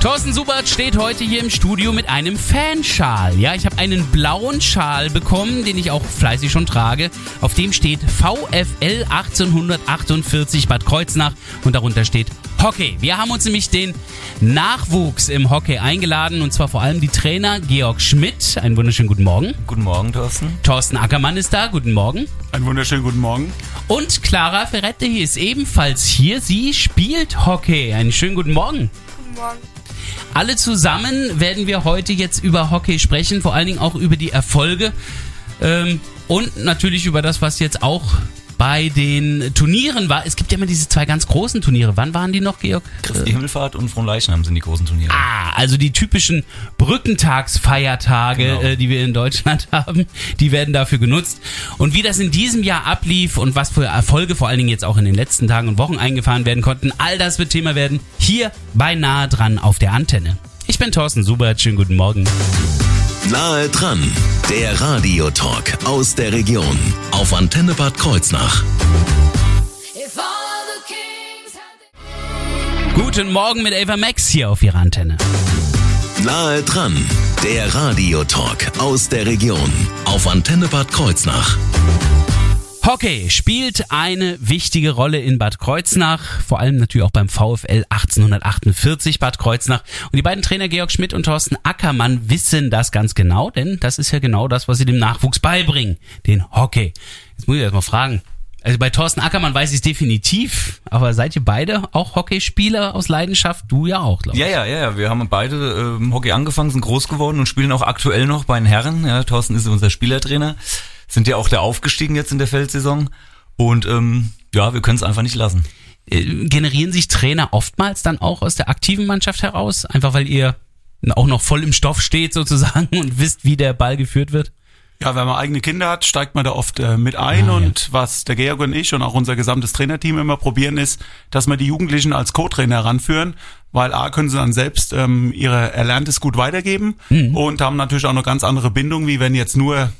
Thorsten Subert steht heute hier im Studio mit einem Fanschal. Ja, ich habe einen blauen Schal bekommen, den ich auch fleißig schon trage. Auf dem steht VfL 1848 Bad Kreuznach und darunter steht Hockey. Wir haben uns nämlich den Nachwuchs im Hockey eingeladen und zwar vor allem die Trainer Georg Schmidt. Einen wunderschönen guten Morgen. Guten Morgen, Thorsten. Thorsten Ackermann ist da. Guten Morgen. Einen wunderschönen guten Morgen. Und Clara Ferretti ist ebenfalls hier. Sie spielt Hockey. Einen schönen guten Morgen. Guten Morgen. Alle zusammen werden wir heute jetzt über Hockey sprechen, vor allen Dingen auch über die Erfolge ähm, und natürlich über das, was jetzt auch bei den Turnieren war. Es gibt ja immer diese zwei ganz großen Turniere. Wann waren die noch, Georg? Christi Himmelfahrt und Fronleichnam sind die großen Turniere. Ah, also die typischen Brückentagsfeiertage, Genau. äh, die wir in Deutschland haben, die werden dafür genutzt. Und wie das in diesem Jahr ablief und was für Erfolge vor allen Dingen jetzt auch in den letzten Tagen und Wochen eingefahren werden konnten, all das wird Thema werden hier bei Nahe dran auf der Antenne. Ich bin Thorsten Subert, schönen guten Morgen. Nahe dran, der Radiotalk aus der Region auf Antenne Bad Kreuznach. Guten Morgen mit Ava Max hier auf Ihrer Antenne. Nahe dran, der Radiotalk aus der Region auf Antenne Bad Kreuznach. Hockey spielt eine wichtige Rolle in Bad Kreuznach, vor allem natürlich auch beim VfL 1848 Bad Kreuznach. Und die beiden Trainer Georg Schmidt und Thorsten Ackermann wissen das ganz genau, denn das ist ja genau das, was sie dem Nachwuchs beibringen, den Hockey. Jetzt muss ich erst mal fragen. Also bei Thorsten Ackermann weiß ich es definitiv, aber seid ihr beide auch Hockeyspieler aus Leidenschaft? Du ja auch, glaube ich. Ja, ja, ja, ja. Wir haben beide ähm, Hockey angefangen, sind groß geworden und spielen auch aktuell noch bei den Herren. Ja, Thorsten ist unser Spielertrainer. Sind ja auch der aufgestiegen jetzt in der Feldsaison. Und ähm, ja, wir können es einfach nicht lassen. Äh, generieren sich Trainer oftmals dann auch aus der aktiven Mannschaft heraus, einfach weil ihr auch noch voll im Stoff steht sozusagen und wisst, wie der Ball geführt wird? Ja, wenn man eigene Kinder hat, steigt man da oft äh, mit ein Ah, und was der Georg und ich und auch unser gesamtes Trainerteam immer probieren ist, dass wir die Jugendlichen als Co-Trainer heranführen, weil A können sie dann selbst ähm, ihre Erlerntes gut weitergeben Mhm. und haben natürlich auch eine ganz andere Bindung, wie wenn jetzt nur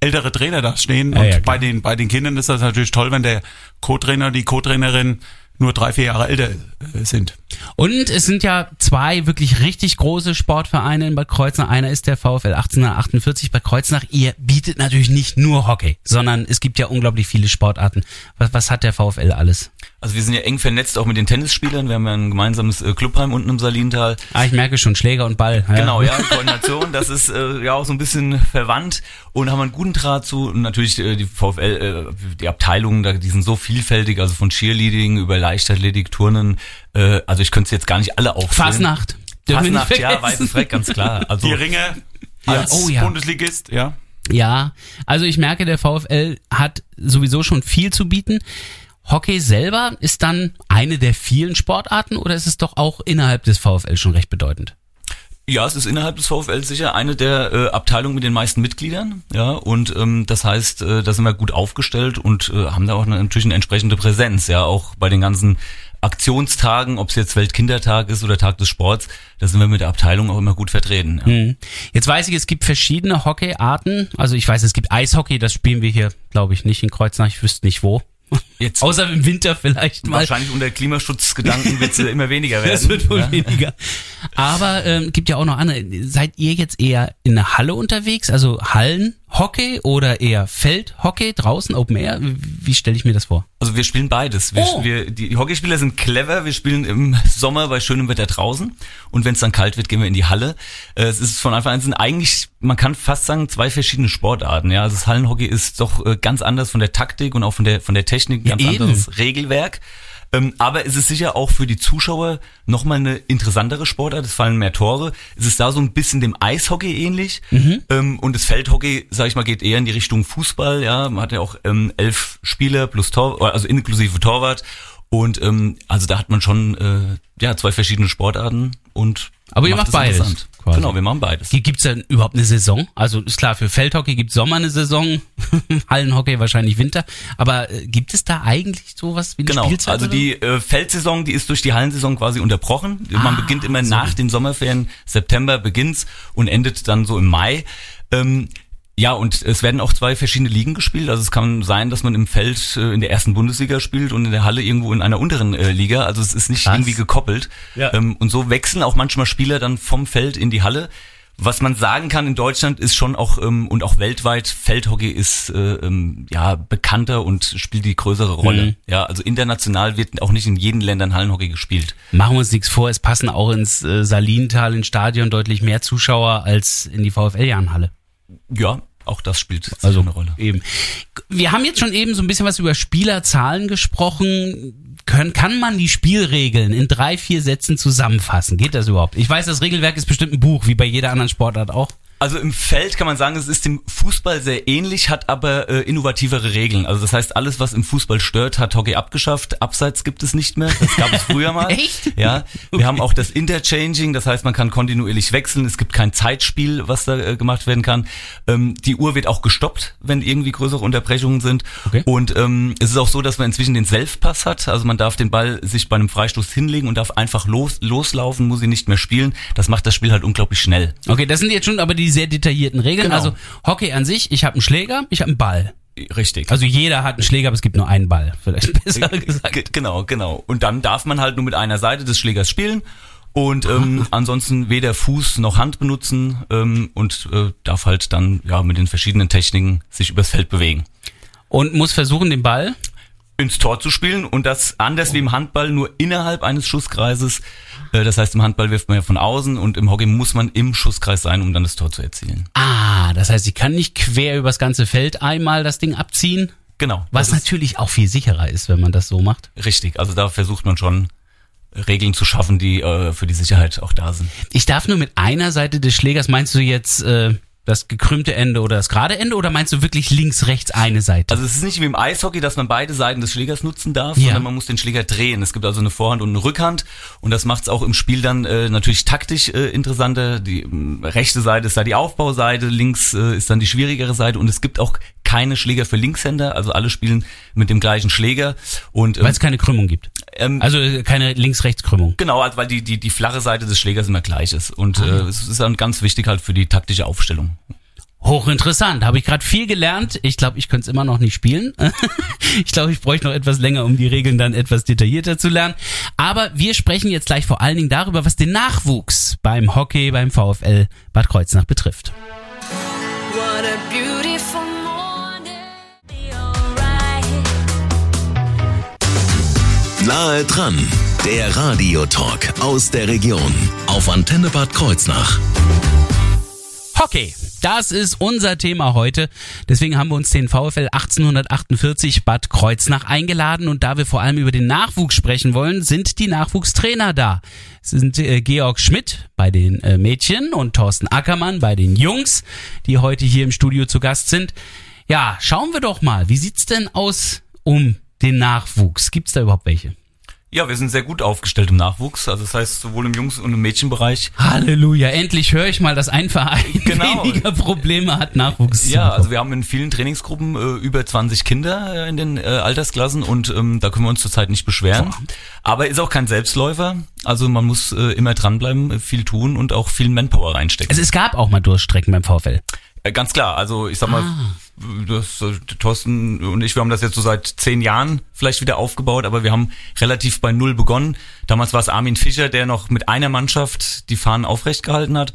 ältere Trainer da stehen. Ja, und ja, bei den bei den Kindern ist das natürlich toll, wenn der Co-Trainer, die Co-Trainerin nur drei, vier Jahre älter äh, sind. Und es sind ja zwei wirklich richtig große Sportvereine in Bad Kreuznach. Einer ist der VfL 1848 Bad Kreuznach. Ihr bietet natürlich nicht nur Hockey, sondern es gibt ja unglaublich viele Sportarten. Was, was hat der VfL alles? Also wir sind ja eng vernetzt auch mit den Tennisspielern. Wir haben ja ein gemeinsames äh, Clubheim unten im Salintal. Ah, ich merke schon, Schläger und Ball. Ja. Genau, ja, Koordination, das ist äh, ja auch so ein bisschen verwandt und haben einen guten Draht zu. Und natürlich äh, die VfL, äh, die Abteilungen, da, die sind so vielfältig, also von Cheerleading über Leichtathletik, Turnen. Äh, also ich könnte sie jetzt gar nicht alle aufzählen. Fasnacht. Fasnacht, ja, vergessen. weißes Freck, ganz klar. Also Die Ringe als Oh ja. Bundesligist, ja. Ja, also ich merke, der VfL hat sowieso schon viel zu bieten. Hockey selber ist dann eine der vielen Sportarten oder ist es doch auch innerhalb des VfL schon recht bedeutend? Ja, es ist innerhalb des VfL sicher eine der äh, Abteilungen mit den meisten Mitgliedern, ja, und ähm, das heißt, äh, da sind wir gut aufgestellt und äh, haben da auch eine, natürlich eine entsprechende Präsenz, ja, auch bei den ganzen Aktionstagen, ob es jetzt Weltkindertag ist oder Tag des Sports, da sind wir mit der Abteilung auch immer gut vertreten. Ja. Hm. Jetzt weiß ich, es gibt verschiedene Hockeyarten. Also ich weiß, es gibt Eishockey, das spielen wir hier, glaube ich, nicht in Kreuznach. Ich wüsste nicht wo. Jetzt Außer im Winter vielleicht mal. wahrscheinlich unter Klimaschutzgedanken wird es immer weniger werden. Das wird wohl ja. weniger. Aber ähm, gibt ja auch noch andere. Seid ihr jetzt eher in der Halle unterwegs, also Hallenhockey oder eher Feldhockey draußen, Open Air? Wie, stelle ich mir das vor? Also wir spielen beides. Wir, Oh. wir, die Hockeyspieler sind clever. Wir spielen im Sommer bei schönem Wetter draußen und wenn es dann kalt wird, gehen wir in die Halle. Äh, Es ist von Anfang an sind eigentlich, man kann fast sagen, zwei verschiedene Sportarten. Ja, also das Hallenhockey ist doch äh, ganz anders von der Taktik und auch von der von der Technik, ein Ja, ganz eben. anderes Regelwerk. Ähm, aber es ist sicher auch für die Zuschauer nochmal eine interessantere Sportart. Es fallen mehr Tore. Es ist da so ein bisschen dem Eishockey ähnlich. Ähm, und das Feldhockey, sag ich mal, geht eher in die Richtung Fußball. Ja, man hat ja auch ähm, elf Spieler plus Tor, also inklusive Torwart. Und ähm, also da hat man schon äh, ja zwei verschiedene Sportarten und Aber ihr macht es beides, quasi. Genau, wir machen beides. Gibt es denn überhaupt eine Saison? Also ist klar, für Feldhockey gibt Sommer eine Saison, Hallenhockey wahrscheinlich Winter. Aber äh, gibt es da eigentlich sowas wie eine Genau, Spielzeit? also oder? die äh, Feldsaison, die ist durch die Hallensaison quasi unterbrochen. Ah, Man beginnt immer nach den Sommerferien, September beginnt's und endet dann so im Mai. Ähm, ja, und es werden auch zwei verschiedene Ligen gespielt. Also es kann sein, dass man im Feld äh, in der ersten Bundesliga spielt und in der Halle irgendwo in einer unteren äh, Liga. Also es ist nicht Krass. irgendwie gekoppelt. Ja. Ähm, und so wechseln auch manchmal Spieler dann vom Feld in die Halle. Was man sagen kann in Deutschland ist schon auch ähm, und auch weltweit Feldhockey ist äh, ähm, ja bekannter und spielt die größere Rolle. Mhm. Ja, also international wird auch nicht in jeden Ländern Hallenhockey gespielt. Machen wir uns nichts vor, es passen auch ins äh, Salintal ins Stadion deutlich mehr Zuschauer als in die VfL-Jahnhalle. Ja, auch das spielt Also eine Rolle. eben. Wir haben jetzt schon eben so ein bisschen was über Spielerzahlen gesprochen. Können, kann man die Spielregeln in drei, vier Sätzen zusammenfassen? Geht das überhaupt? Ich weiß, das Regelwerk ist bestimmt ein Buch, wie bei jeder anderen Sportart auch. Also im Feld kann man sagen, es ist dem Fußball sehr ähnlich, hat aber äh, innovativere Regeln. Also das heißt, alles, was im Fußball stört, hat Hockey abgeschafft. Abseits gibt es nicht mehr. Das gab es früher mal. Echt? Ja. Wir haben auch das Interchanging, das heißt, man kann kontinuierlich wechseln. Es gibt kein Zeitspiel, was da äh, gemacht werden kann. Ähm, die Uhr wird auch gestoppt, wenn irgendwie größere Unterbrechungen sind. Okay. Und ähm, es ist auch so, dass man inzwischen den Selfpass hat. Also man darf den Ball sich bei einem Freistoß hinlegen und darf einfach los, loslaufen, muss ihn nicht mehr spielen. Das macht das Spiel halt unglaublich schnell. Okay, das sind jetzt schon aber die sehr detaillierten Regeln. Genau. Also Hockey an sich, ich habe einen Schläger, ich habe einen Ball. Richtig. Also jeder hat einen Schläger, aber es gibt nur einen Ball. Vielleicht besser gesagt. Ge- Genau, genau. Und dann darf man halt nur mit einer Seite des Schlägers spielen und ähm, ansonsten weder Fuß noch Hand benutzen ähm, und äh, darf halt dann ja mit den verschiedenen Techniken sich übers Feld bewegen. Und muss versuchen, den Ball Ins Tor zu spielen und das anders wie im Handball nur innerhalb eines Schusskreises. Äh, das heißt, im Handball wirft man ja von außen und im Hockey muss man im Schusskreis sein, um dann das Tor zu erzielen. Ah, das heißt, ich kann nicht quer übers ganze Feld einmal das Ding abziehen. Genau. Was natürlich auch viel sicherer ist, wenn man das so macht. richtig. Also da versucht man schon Regeln zu schaffen, die äh, für die Sicherheit auch da sind. Ich darf nur mit einer Seite des Schlägers, meinst du jetzt äh, das gekrümmte Ende oder das gerade Ende oder meinst du wirklich links, rechts eine Seite? Also es ist nicht wie im Eishockey, dass man beide Seiten des Schlägers nutzen darf, Ja. sondern man muss den Schläger drehen. Es gibt also eine Vorhand und eine Rückhand und das macht es auch im Spiel dann äh, natürlich taktisch äh, interessanter. Die ähm, rechte Seite ist da die Aufbauseite, links äh, ist dann die schwierigere Seite und es gibt auch keine Schläger für Linkshänder, also alle spielen mit dem gleichen Schläger und ähm, Weil es keine Krümmung gibt. Ähm, Also äh, keine Links-Rechts-Krümmung. Genau, also weil die, die, die flache Seite des Schlägers immer gleich ist. Und Ah. äh, es ist dann ganz wichtig halt für die taktische Aufstellung. Hochinteressant. Habe ich gerade viel gelernt. Ich glaube, ich könnte es immer noch nicht spielen. ich glaube, ich bräuchte noch etwas länger, um die Regeln dann etwas detaillierter zu lernen. Aber wir sprechen jetzt gleich vor allen Dingen darüber, was den Nachwuchs beim Hockey, beim VfL Bad Kreuznach betrifft. Nahe dran, der Radiotalk aus der Region auf Antenne Bad Kreuznach. Hockey, das ist unser Thema heute. Deswegen haben wir uns den VfL 1848 Bad Kreuznach eingeladen und da wir vor allem über den Nachwuchs sprechen wollen, sind die Nachwuchstrainer da. Es sind äh, Georg Schmidt bei den äh, Mädchen und Thorsten Ackermann bei den Jungs, die heute hier im Studio zu Gast sind. Ja, schauen wir doch mal, wie sieht's denn aus um den Nachwuchs? Gibt's da überhaupt welche? Ja, wir sind sehr gut aufgestellt im Nachwuchs. Also das heißt sowohl im Jungs- und im Mädchenbereich. Halleluja, endlich höre ich mal, dass ein Verein Genau. weniger Probleme hat, Nachwuchs Ja, also wir haben in vielen Trainingsgruppen äh, über 20 Kinder äh, in den äh, Altersklassen und ähm, da können wir uns zurzeit nicht beschweren. Aber ist auch kein Selbstläufer. Also man muss äh, immer dranbleiben, äh, viel tun und auch viel Manpower reinstecken. Also es gab auch mal Durchstrecken beim VfL. Äh, Ganz klar, also ich sag mal, das, äh, Thorsten und ich, wir haben das jetzt so seit zehn Jahren vielleicht wieder aufgebaut, aber wir haben relativ bei Null begonnen. Damals war es Armin Fischer, der noch mit einer Mannschaft die Fahnen aufrecht gehalten hat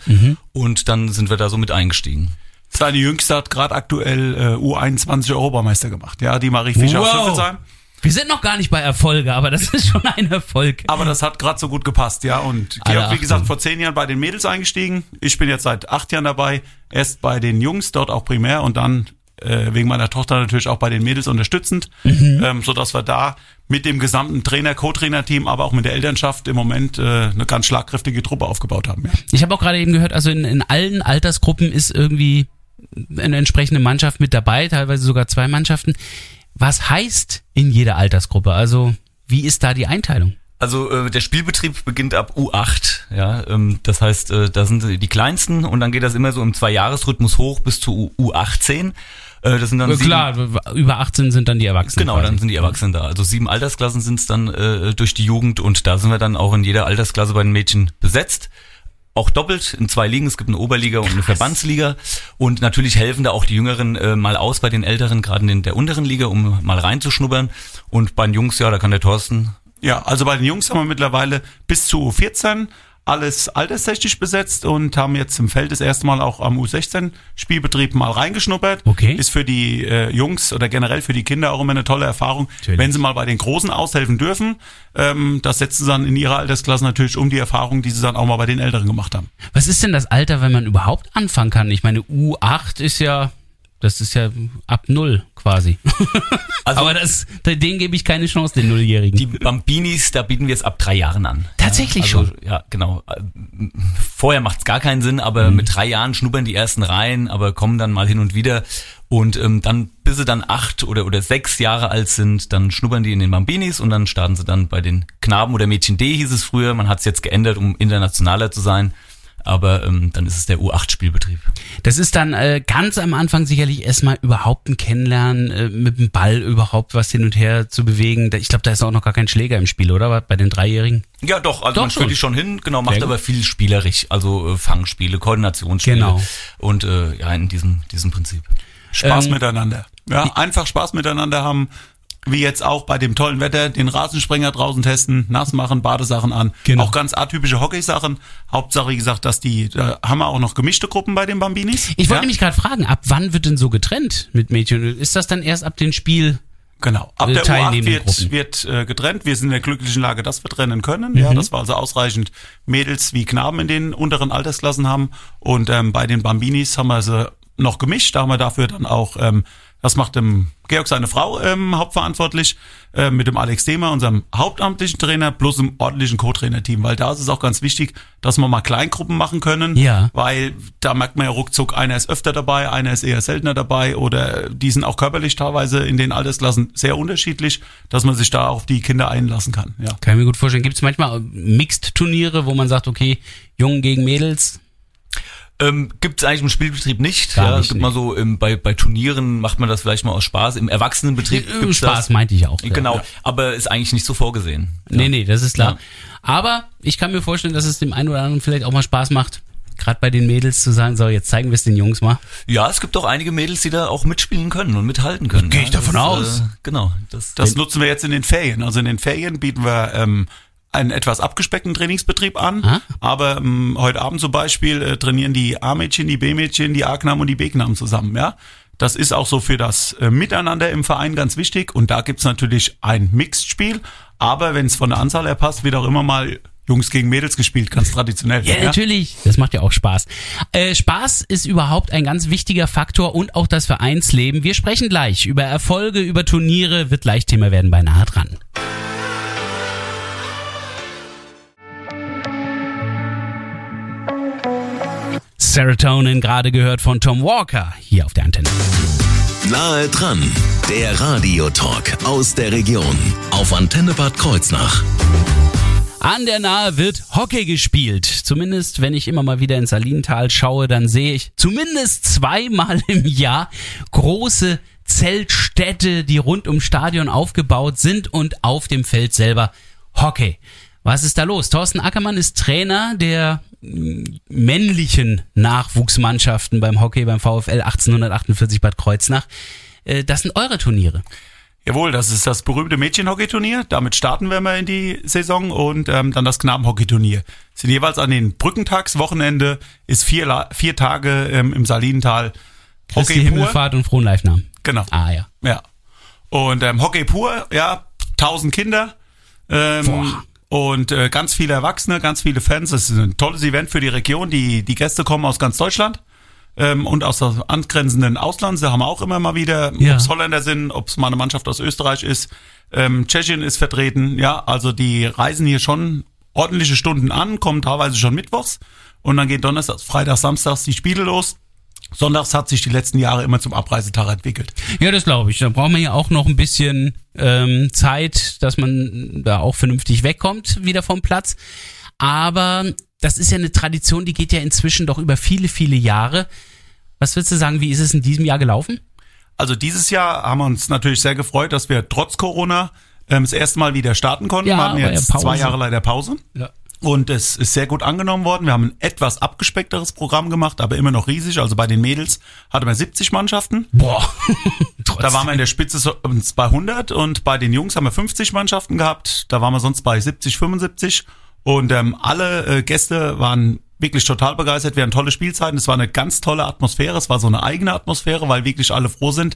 und dann sind wir da so mit eingestiegen. Seine Jüngste hat gerade aktuell äh, U21 Europameister gemacht. Ja, die Marie Fischer aus Wow. Hüffelsheim. Wir sind noch gar nicht bei Erfolge, aber das ist schon ein Erfolg. Aber das hat gerade so gut gepasst, ja. Und Alle Georg, wie gesagt, vor zehn Jahren bei den Mädels eingestiegen. Ich bin jetzt seit acht Jahren dabei. Erst bei den Jungs, dort auch primär und dann äh, wegen meiner Tochter natürlich auch bei den Mädels unterstützend, ähm, so dass wir da mit dem gesamten Trainer, Co-Trainer-Team, aber auch mit der Elternschaft im Moment äh, eine ganz schlagkräftige Truppe aufgebaut haben. Ja. Ich habe auch gerade eben gehört, also in, in allen Altersgruppen ist irgendwie eine entsprechende Mannschaft mit dabei, teilweise sogar zwei Mannschaften. Was heißt in jeder Altersgruppe? Also Wie ist da die Einteilung? Also äh, der Spielbetrieb beginnt ab U8, ja, ähm, das heißt, äh, da sind die kleinsten und dann geht das immer so im Zwei-Jahres-Rhythmus hoch bis zu U U18. Äh, das sind dann sieben, Klar, über 18 sind dann die Erwachsenen. Genau, quasi. dann sind die Erwachsenen da. Also sieben Altersklassen sind es dann äh, durch die Jugend und da sind wir dann auch in jeder Altersklasse bei den Mädchen besetzt. Auch doppelt in zwei Ligen. Es gibt eine Oberliga und eine Verbandsliga. Und natürlich helfen da auch die Jüngeren äh, mal aus bei den Älteren, gerade in der unteren Liga, um mal reinzuschnuppern. Und bei den Jungs, ja, da kann der Thorsten Ja, also bei den Jungs haben wir mittlerweile bis zu 14 alles alterstechnisch besetzt und haben jetzt im Feld das erste Mal auch am U16-Spielbetrieb mal reingeschnuppert. Okay. Ist für die äh, Jungs oder generell für die Kinder auch immer eine tolle Erfahrung, Natürlich. wenn sie mal bei den Großen aushelfen dürfen. Ähm, das setzen sie dann in ihrer Altersklasse natürlich um die Erfahrung, die sie dann auch mal bei den Älteren gemacht haben. Was ist denn das Alter, wenn man überhaupt anfangen kann? Ich meine, U8 ist ja, das ist ja ab Null quasi. Also- Aber das, denen gebe ich keine Chance, den Nulljährigen. Die Bambinis, da bieten wir es ab drei Jahren an. Tatsächlich ja, also, schon? Ja, genau. Vorher macht es gar keinen Sinn, aber Mhm. mit drei Jahren schnuppern die ersten rein, aber kommen dann mal hin und wieder. Und ähm, dann, bis sie dann acht oder, oder sechs Jahre alt sind, dann schnuppern die in den Bambinis und dann starten sie dann bei den Knaben oder Mädchen D hieß es früher. Man hat es jetzt geändert, um internationaler zu sein. Aber ähm, dann ist es der U8-Spielbetrieb. Das ist dann äh, ganz am Anfang sicherlich erstmal überhaupt ein Kennenlernen, äh, mit dem Ball überhaupt was hin und her zu bewegen. Da- Ich glaube, da ist auch noch gar kein Schläger im Spiel, oder? Bei den Dreijährigen? Ja, doch, also Doch man schon. führt die schon hin, genau, macht Sehr gut. aber viel spielerisch, also äh, Fangspiele, Koordinationsspiele. Genau. Und äh, ja, in diesem, diesem Prinzip. Spaß Ähm, miteinander. Ja, einfach Spaß miteinander haben. Wie jetzt auch bei dem tollen Wetter, den Rasensprenger draußen testen, nass machen, Badesachen an. Genau. Auch ganz atypische Hockeysachen. Hauptsache, wie gesagt, dass die, da haben wir auch noch gemischte Gruppen bei den Bambinis. Ich wollte ja? nämlich gerade fragen, ab wann wird denn so getrennt mit Mädchen? Ist das dann erst ab dem Spiel? Genau. Ab äh, der U8 teilnehmenden Gruppen. wird, wird äh, getrennt. Wir sind in der glücklichen Lage, dass wir trennen können. Ja, das war also ausreichend Mädels wie Knaben in den unteren Altersklassen haben. Und ähm, bei den Bambinis haben wir sie noch gemischt. Da haben wir dafür dann auch, ähm, das macht dem Georg seine Frau ähm, hauptverantwortlich, äh, mit dem Alex Demer, unserem hauptamtlichen Trainer, plus einem ordentlichen Co-Trainer-Team. Weil da ist es auch ganz wichtig, dass wir mal Kleingruppen machen können. Ja. Weil da merkt man ja ruckzuck, einer ist öfter dabei, einer ist eher seltener dabei oder die sind auch körperlich teilweise in den Altersklassen sehr unterschiedlich, dass man sich da auf die Kinder einlassen kann. Ja. Kann ich mir gut vorstellen. Gibt es manchmal Mixed-Turniere, wo man sagt, okay, Jungen gegen Mädels? Ähm, Gibt es eigentlich im Spielbetrieb nicht. Gar ja, nicht, es gibt nee. mal so im, bei, bei Turnieren macht man das vielleicht mal aus Spaß. Im Erwachsenenbetrieb Äh, gibt's Spaß das. meinte ich auch. ja. Genau, aber ist eigentlich nicht so vorgesehen. Nee, nee, das ist klar. Ja. Aber ich kann mir vorstellen, dass es dem einen oder anderen vielleicht auch mal Spaß macht, gerade bei den Mädels zu sagen, so, jetzt zeigen wir es den Jungs mal. Ja, es gibt auch einige Mädels, die da auch mitspielen können und mithalten können. Geh ja, ich davon das, aus. Äh, genau. Das, Das nutzen wir jetzt in den Ferien. Also in den Ferien bieten wir ähm, einen etwas abgespeckten Trainingsbetrieb an. Ah. Aber ähm, heute Abend zum Beispiel äh, trainieren die A-Mädchen, die B-Mädchen, die A-Knaben und die B-Knaben zusammen. Ja, Das ist auch so für das äh, Miteinander im Verein ganz wichtig. Und da gibt's natürlich ein Mixed-Spiel. Aber wenn es von der Anzahl her passt, wird auch immer mal Jungs gegen Mädels gespielt, ganz traditionell. Ja, natürlich. Das macht ja auch Spaß. Äh, Spaß ist überhaupt ein ganz wichtiger Faktor und auch das Vereinsleben. Wir sprechen gleich über Erfolge, über Turniere, wird gleich Thema werden bei Nahe dran. Serotonin gerade gehört von Tom Walker hier auf der Antenne. Nahe dran, der Radiotalk aus der Region auf Antenne Bad Kreuznach. An der Nahe wird Hockey gespielt. Zumindest, wenn ich immer mal wieder ins Salintal schaue, dann sehe ich zumindest zweimal im Jahr große Zeltstädte, die rund ums Stadion aufgebaut sind und auf dem Feld selber Hockey. Was ist da los? Thorsten Ackermann ist Trainer der männlichen Nachwuchsmannschaften beim Hockey beim VfL 1848 Bad Kreuznach. Äh, Das sind eure Turniere. Jawohl, das ist das berühmte Mädchenhockeyturnier. Damit starten wir mal in die Saison und ähm, dann das Knabenhockeyturnier. Sind jeweils an den Brückentagswochenende, ist vier, La- vier Tage ähm, im Salinental Christi Hockey pur. Himmelfahrt und frohen Leichnam. Genau. Ah ja. Ja. Und ähm, Hockey pur, ja, 1000 Kinder. Ähm, Boah. Und äh, ganz viele Erwachsene, ganz viele Fans. Das ist ein tolles Event für die Region. Die, die Gäste kommen aus ganz Deutschland ähm, und aus dem angrenzenden Ausland. Da haben wir auch immer mal wieder, Ja. ob es Holländer sind, ob es mal eine Mannschaft aus Österreich ist. Ähm, Tschechien ist vertreten. Ja, also die reisen hier schon ordentliche Stunden an, kommen teilweise schon mittwochs. Und dann geht Donnerstag, Freitag, Samstags die Spiele los. Sonntags hat sich die letzten Jahre immer zum Abreisetag entwickelt. Ja, das glaube ich. Da braucht man ja auch noch ein bisschen ähm, Zeit, dass man da auch vernünftig wegkommt wieder vom Platz. Aber das ist ja eine Tradition, die geht ja inzwischen doch über viele, viele Jahre. Was würdest du sagen, wie ist es in diesem Jahr gelaufen? Also dieses Jahr haben wir uns natürlich sehr gefreut, dass wir trotz Corona ähm, das erste Mal wieder starten konnten. Ja, wir hatten ja jetzt Pause. zwei Jahre leider Pause. Ja. Und es ist sehr gut angenommen worden. Wir haben ein etwas abgespeckteres Programm gemacht, aber immer noch riesig. Also bei den Mädels hatten wir 70 Mannschaften. Boah. Da waren wir in der Spitze so bei 100 und bei den Jungs haben wir 50 Mannschaften gehabt. Da waren wir sonst bei 70, 75 und ähm, alle äh, Gäste waren wirklich total begeistert. Wir hatten tolle Spielzeiten. Es war eine ganz tolle Atmosphäre. Es war so eine eigene Atmosphäre, weil wirklich alle froh sind,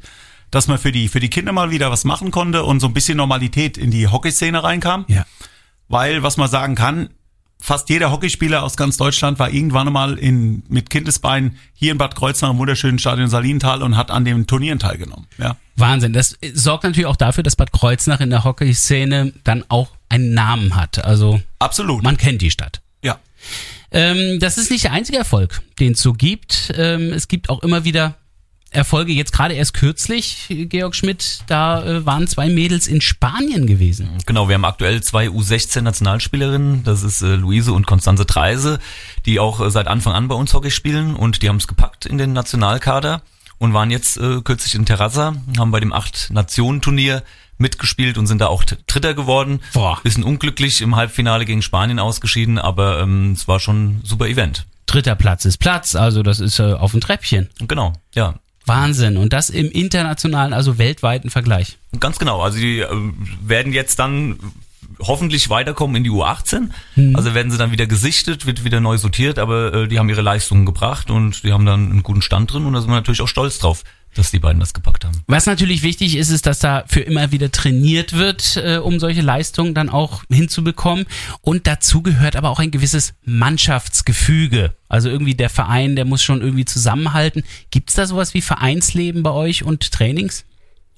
dass man für die für die Kinder mal wieder was machen konnte und so ein bisschen Normalität in die Hockeyszene reinkam. Ja. Weil was man sagen kann, fast jeder Hockeyspieler aus ganz Deutschland war irgendwann mal in, mit Kindesbeinen hier in Bad Kreuznach im wunderschönen Stadion Salintal und hat an den Turnieren teilgenommen. Ja. Wahnsinn. Das sorgt natürlich auch dafür, dass Bad Kreuznach in der Hockeyszene dann auch einen Namen hat. Also Absolut. man kennt die Stadt. ja. Ähm, das ist nicht der einzige Erfolg, den es so gibt. Ähm, es gibt auch immer wieder Erfolge. Jetzt gerade erst kürzlich, Georg Schmidt, da äh, waren zwei Mädels in Spanien gewesen. Genau, wir haben aktuell zwei U16-Nationalspielerinnen, das ist äh, Luise und Konstanze Treise, die auch äh, seit Anfang an bei uns Hockey spielen und die haben es gepackt in den Nationalkader und waren jetzt äh, kürzlich in Terrassa, haben bei dem Acht-Nationen-Turnier mitgespielt und sind da auch Dritter geworden. Boah. Bisschen unglücklich im Halbfinale gegen Spanien ausgeschieden, aber ähm, es war schon ein super Event. Dritter Platz ist Platz, also das ist äh, auf dem Treppchen. Genau, ja. Wahnsinn. Und das im internationalen, also weltweiten Vergleich. Ganz genau. Also die äh, werden jetzt dann hoffentlich weiterkommen in die U18. Also werden sie dann wieder gesichtet, wird wieder neu sortiert, aber äh, die haben ihre Leistungen gebracht und die haben dann einen guten Stand drin und da sind wir natürlich auch stolz drauf, dass die beiden das gepackt haben. Was natürlich wichtig ist, ist, dass da für immer wieder trainiert wird, äh, um solche Leistungen dann auch hinzubekommen. Und dazu gehört aber auch ein gewisses Mannschaftsgefüge. Also irgendwie der Verein, der muss schon irgendwie zusammenhalten. Gibt's da sowas wie Vereinsleben bei euch und Trainings?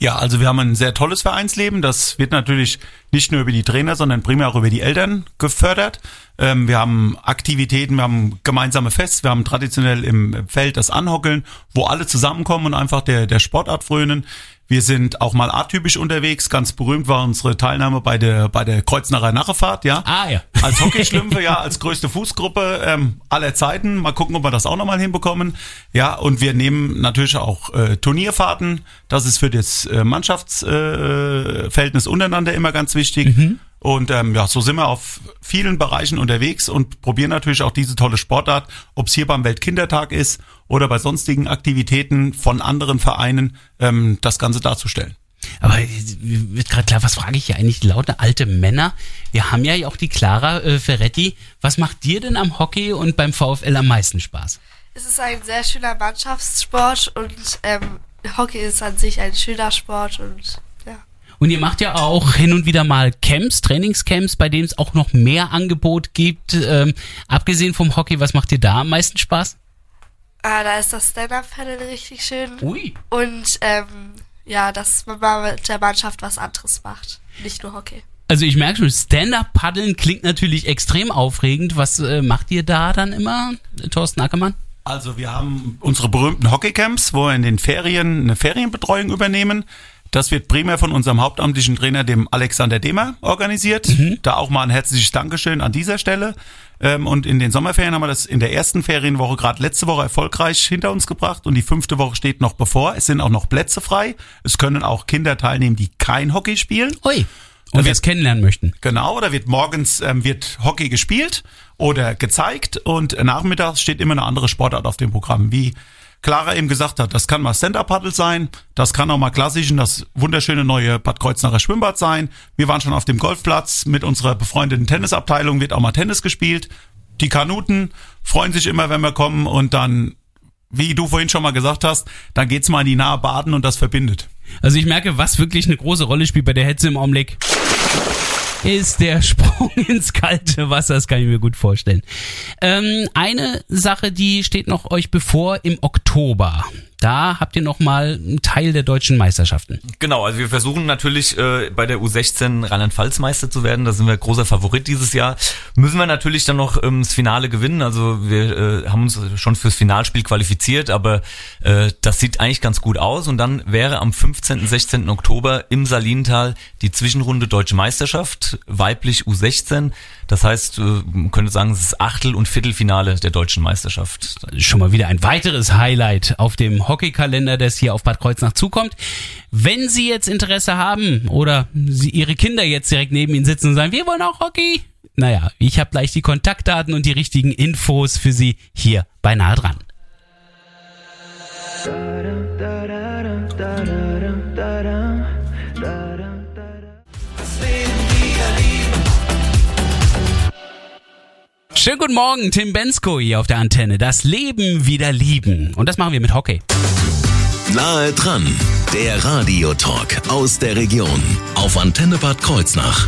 Ja, also wir haben ein sehr tolles Vereinsleben. Das wird natürlich nicht nur über die Trainer, sondern primär auch über die Eltern gefördert. Ähm, wir haben Aktivitäten, wir haben gemeinsame Fest, wir haben traditionell im Feld das Anhockeln, wo alle zusammenkommen und einfach der, der Sportart frönen. Wir sind auch mal atypisch unterwegs. Ganz berühmt war unsere Teilnahme bei der, bei der Kreuznacher Nachefahrt, ja. Ah, ja. Als Hockeyschlümpfe, ja, als größte Fußgruppe ähm, aller Zeiten. Mal gucken, ob wir das auch nochmal hinbekommen. Ja, und wir nehmen natürlich auch äh, Turnierfahrten. Das ist für das äh, Mannschaftsverhältnis äh, untereinander immer ganz wichtig. Und ähm, ja, so sind wir auf vielen Bereichen unterwegs und probieren natürlich auch diese tolle Sportart, ob es hier beim Weltkindertag ist oder bei sonstigen Aktivitäten von anderen Vereinen, ähm, das Ganze darzustellen. Aber äh, wird gerade klar, was frage ich hier eigentlich? Laute alte Männer. Wir haben ja auch die Clara äh, Ferretti. Was macht dir denn am Hockey und beim VfL am meisten Spaß? Es ist ein sehr schöner Mannschaftssport und ähm, Hockey ist an sich ein schöner Sport und. Und ihr macht ja auch hin und wieder mal Camps, Trainingscamps, bei denen es auch noch mehr Angebot gibt. Ähm, abgesehen vom Hockey, was macht dir da am meisten Spaß? Ah, da ist das Stand-Up-Paddle richtig schön. Ui. Und ähm, ja, dass man mal mit der Mannschaft was anderes macht. Nicht nur Hockey. Also ich merke schon, Stand-Up-Paddeln klingt natürlich extrem aufregend. Was äh, macht ihr da dann immer, Thorsten Ackermann? Also wir haben unsere berühmten Hockeycamps, wo wir in den Ferien eine Ferienbetreuung übernehmen. Das wird primär von unserem hauptamtlichen Trainer, dem Alexander Demer, organisiert. Da auch mal ein herzliches Dankeschön an dieser Stelle. Ähm, Und in den Sommerferien haben wir das in der ersten Ferienwoche gerade letzte Woche erfolgreich hinter uns gebracht und die fünfte Woche steht noch bevor. Es sind auch noch Plätze frei. Es können auch Kinder teilnehmen, die kein Hockey spielen. Ui. Und wir es kennenlernen möchten. Genau, da wird morgens ähm, wird Hockey gespielt oder gezeigt und nachmittags steht immer eine andere Sportart auf dem Programm, wie Clara eben gesagt hat. Das kann mal Stand-Up-Paddle sein, das kann auch mal klassisch in das wunderschöne neue Bad Kreuznacher Schwimmbad sein. Wir waren schon auf dem Golfplatz mit unserer befreundeten Tennisabteilung, wird auch mal Tennis gespielt. Die Kanuten freuen sich immer, wenn wir kommen und dann, wie du vorhin schon mal gesagt hast, dann geht's mal in die nahe Baden und das verbindet. Also ich merke, was wirklich eine große Rolle spielt bei der Hetze im Augenblick, ist der Sprung ins kalte Wasser. Das kann ich mir gut vorstellen. Ähm, eine Sache, die steht noch euch bevor im Oktober. Da habt ihr nochmal einen Teil der deutschen Meisterschaften. Genau, also wir versuchen natürlich äh, bei der U16 Rheinland-Pfalz Meister zu werden. Da sind wir großer Favorit dieses Jahr. Müssen wir natürlich dann noch ähm, das Finale gewinnen. Also wir äh, haben uns schon fürs Finalspiel qualifiziert, aber äh, das sieht eigentlich ganz gut aus. Und dann wäre am 15. 16. Oktober im Salintal die Zwischenrunde Deutsche Meisterschaft, weiblich U16. Das heißt, äh, man könnte sagen, es ist Achtel- und Viertelfinale der deutschen Meisterschaft. Schon mal wieder ein weiteres Highlight auf dem Hockeykalender, das hier auf Bad Kreuznach zukommt. Wenn Sie jetzt Interesse haben oder Sie Ihre Kinder jetzt direkt neben Ihnen sitzen und sagen, wir wollen auch Hockey. Naja, ich habe gleich die Kontaktdaten und die richtigen Infos für Sie hier bei Nahe dran. Schönen guten Morgen, Tim Bensko hier auf der Antenne. Das Leben wieder lieben. Und das machen wir mit Hockey. Nahe dran, der Radiotalk aus der Region auf Antenne Bad Kreuznach.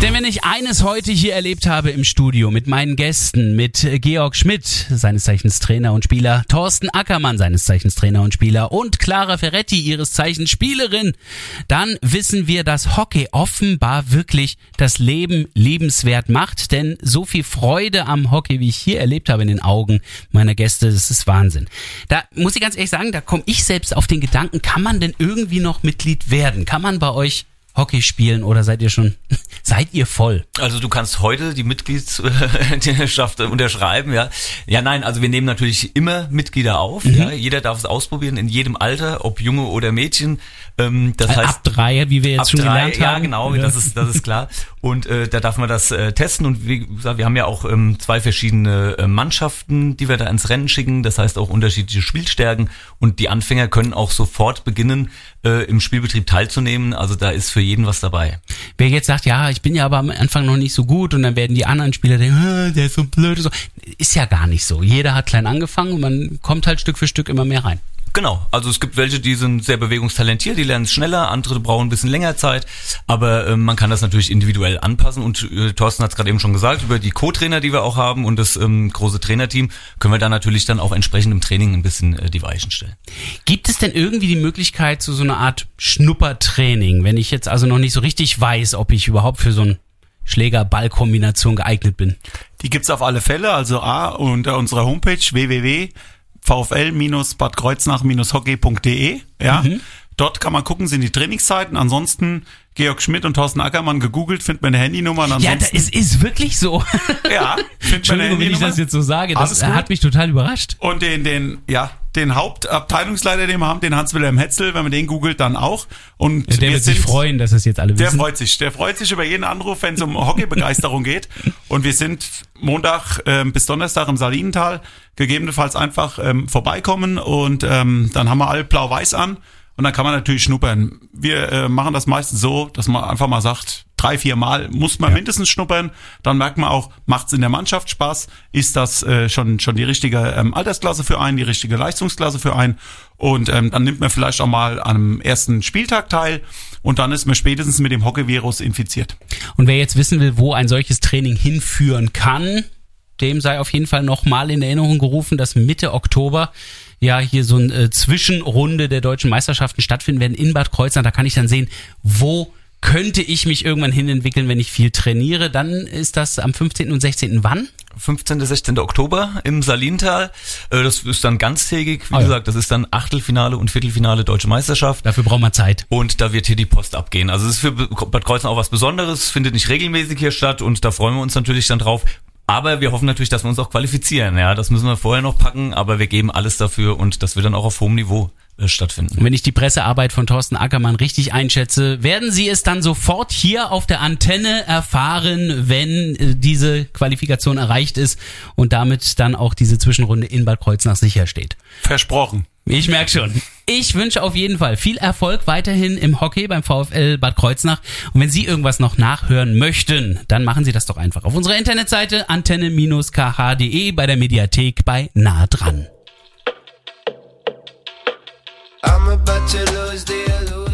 Denn wenn ich eines heute hier erlebt habe im Studio mit meinen Gästen, mit Georg Schmidt, seines Zeichens Trainer und Spieler, Thorsten Ackermann, seines Zeichens Trainer und Spieler und Clara Ferretti, ihres Zeichens Spielerin, dann wissen wir, dass Hockey offenbar wirklich das Leben liebenswert macht. Denn so viel Freude am Hockey, wie ich hier erlebt habe in den Augen meiner Gäste, das ist Wahnsinn. Da muss ich ganz ehrlich sagen, da komme ich selbst auf den Gedanken, kann man denn irgendwie noch Mitglied werden? Kann man bei euch Hockey spielen oder seid ihr schon, seid ihr voll? Also du kannst heute die Mitgliedschaft unterschreiben, ja. Ja, nein, also wir nehmen natürlich immer Mitglieder auf, Mhm. ja. Jeder darf es ausprobieren, in jedem Alter, ob Junge oder Mädchen. Ähm, das heißt, ab drei, wie wir jetzt schon drei, gelernt haben. Ja, genau, Ja. das ist das ist klar. Und äh, da darf man das äh, testen und wie gesagt, wir haben ja auch ähm, zwei verschiedene äh, Mannschaften, die wir da ins Rennen schicken. Das heißt auch unterschiedliche Spielstärken und die Anfänger können auch sofort beginnen, äh, im Spielbetrieb teilzunehmen. Also da ist für jeden was dabei. Wer jetzt sagt, ja, ich bin ja aber am Anfang noch nicht so gut und dann werden die anderen Spieler denken, "Ah, der ist so blöd. So. Ist ja gar nicht so. Jeder hat klein angefangen und man kommt halt Stück für Stück immer mehr rein. Genau, also es gibt welche, die sind sehr bewegungstalentiert, die lernen es schneller, andere brauchen ein bisschen länger Zeit, aber ähm, man kann das natürlich individuell anpassen und äh, Thorsten hat es gerade eben schon gesagt, über die Co-Trainer, die wir auch haben und das ähm, große Trainerteam, können wir da natürlich dann auch entsprechend im Training ein bisschen äh, die Weichen stellen. Gibt es denn irgendwie die Möglichkeit zu so einer Art Schnuppertraining, wenn ich jetzt also noch nicht so richtig weiß, ob ich überhaupt für so ein Schläger-Ball-Kombination geeignet bin? Die gibt's auf alle Fälle, also A unter unserer Homepage www.vfl-badkreuznach-hockey.de. Ja, dort kann man gucken, sind die Trainingszeiten. Ansonsten Georg Schmidt und Thorsten Ackermann gegoogelt, findet man eine Handynummer. Und Ja, da, ansonsten, es ist wirklich so. ja, findet man eine Entschuldigung, wenn ich Handynummer. das jetzt so sage. Das hat mich total überrascht. Und den, den, ja, den Hauptabteilungsleiter, den wir haben, den Hans-Wilhelm Hetzel, wenn man den googelt, dann auch. Und Der wir wird sich sind- freuen, dass das jetzt alle Der wissen. freut sich. Der freut sich über jeden Anruf, wenn es um Hockeybegeisterung geht. Und wir sind Montag ähm, bis Donnerstag im Salinental. Gegebenenfalls einfach ähm, vorbeikommen und ähm, dann haben wir alle blau-weiß an. Und dann kann man natürlich schnuppern. Wir äh, machen das meistens so, dass man einfach mal sagt, drei, vier Mal muss man mindestens schnuppern. Dann merkt man auch, macht's in der Mannschaft Spaß? Ist das äh, schon schon die richtige ähm, Altersklasse für einen, die richtige Leistungsklasse für einen? Und ähm, dann nimmt man vielleicht auch mal einem ersten Spieltag teil und dann ist man spätestens mit dem Hockeyvirus infiziert. Und wer jetzt wissen will, wo ein solches Training hinführen kann, dem sei auf jeden Fall nochmal in Erinnerung gerufen, dass Mitte Oktober ja hier so eine äh, Zwischenrunde der deutschen Meisterschaften stattfinden werden in Bad Kreuznach. Da kann ich dann sehen, wo könnte ich mich irgendwann hin entwickeln, wenn ich viel trainiere. Dann ist das am 15. und 16. wann? 15. 16. Oktober im Salintal. Äh, Das ist dann ganztägig. Wie Ah, ja. gesagt, das ist dann Achtelfinale und Viertelfinale Deutsche Meisterschaft. Dafür braucht man Zeit. Und da wird hier die Post abgehen. Also es ist für Bad Kreuznach auch was Besonderes, findet nicht regelmäßig hier statt und da freuen wir uns natürlich dann drauf. Aber wir hoffen natürlich, dass wir uns auch qualifizieren. Ja, das müssen wir vorher noch packen, aber wir geben alles dafür und das wird dann auch auf hohem Niveau stattfinden. Und wenn ich die Pressearbeit von Thorsten Ackermann richtig einschätze, werden Sie es dann sofort hier auf der Antenne erfahren, wenn äh, diese Qualifikation erreicht ist und damit dann auch diese Zwischenrunde in Bad Kreuznach sicher steht. Versprochen. Ich merke schon. Ich wünsche auf jeden Fall viel Erfolg weiterhin im Hockey beim VfL Bad Kreuznach. Und wenn Sie irgendwas noch nachhören möchten, dann machen Sie das doch einfach auf unserer Internetseite antenne-kh.de bei der Mediathek bei Nah dran. I'm about to lose the illusion